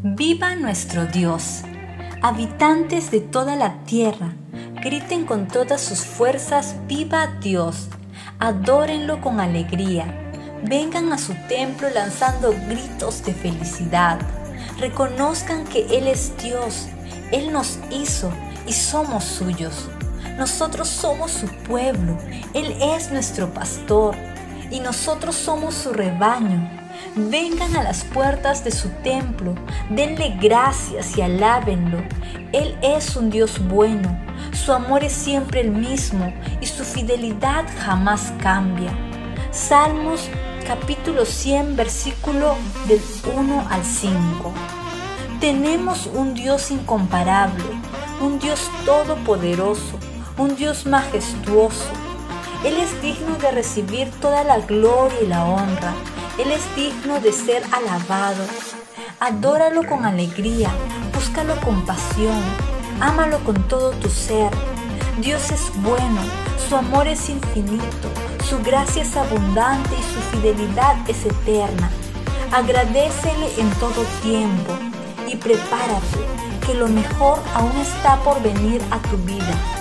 Viva nuestro Dios. Habitantes de toda la tierra, griten con todas sus fuerzas, viva Dios. Adórenlo con alegría. Vengan a su templo lanzando gritos de felicidad. Reconozcan que Él es Dios. Él nos hizo y somos suyos. Nosotros somos su pueblo. Él es nuestro pastor y nosotros somos su rebaño. Vengan a las puertas de su templo, denle gracias y alábenlo. Él es un Dios bueno, su amor es siempre el mismo y su fidelidad jamás cambia. Salmos capítulo 100 versículo del 1 al 5. Tenemos un Dios incomparable, un Dios todopoderoso, un Dios majestuoso. Él es digno de recibir toda la gloria y la honra él es digno de ser alabado. Adóralo con alegría, búscalo con pasión, ámalo con todo tu ser. Dios es bueno, su amor es infinito, su gracia es abundante y su fidelidad es eterna. Agradecele en todo tiempo y prepárate, que lo mejor aún está por venir a tu vida.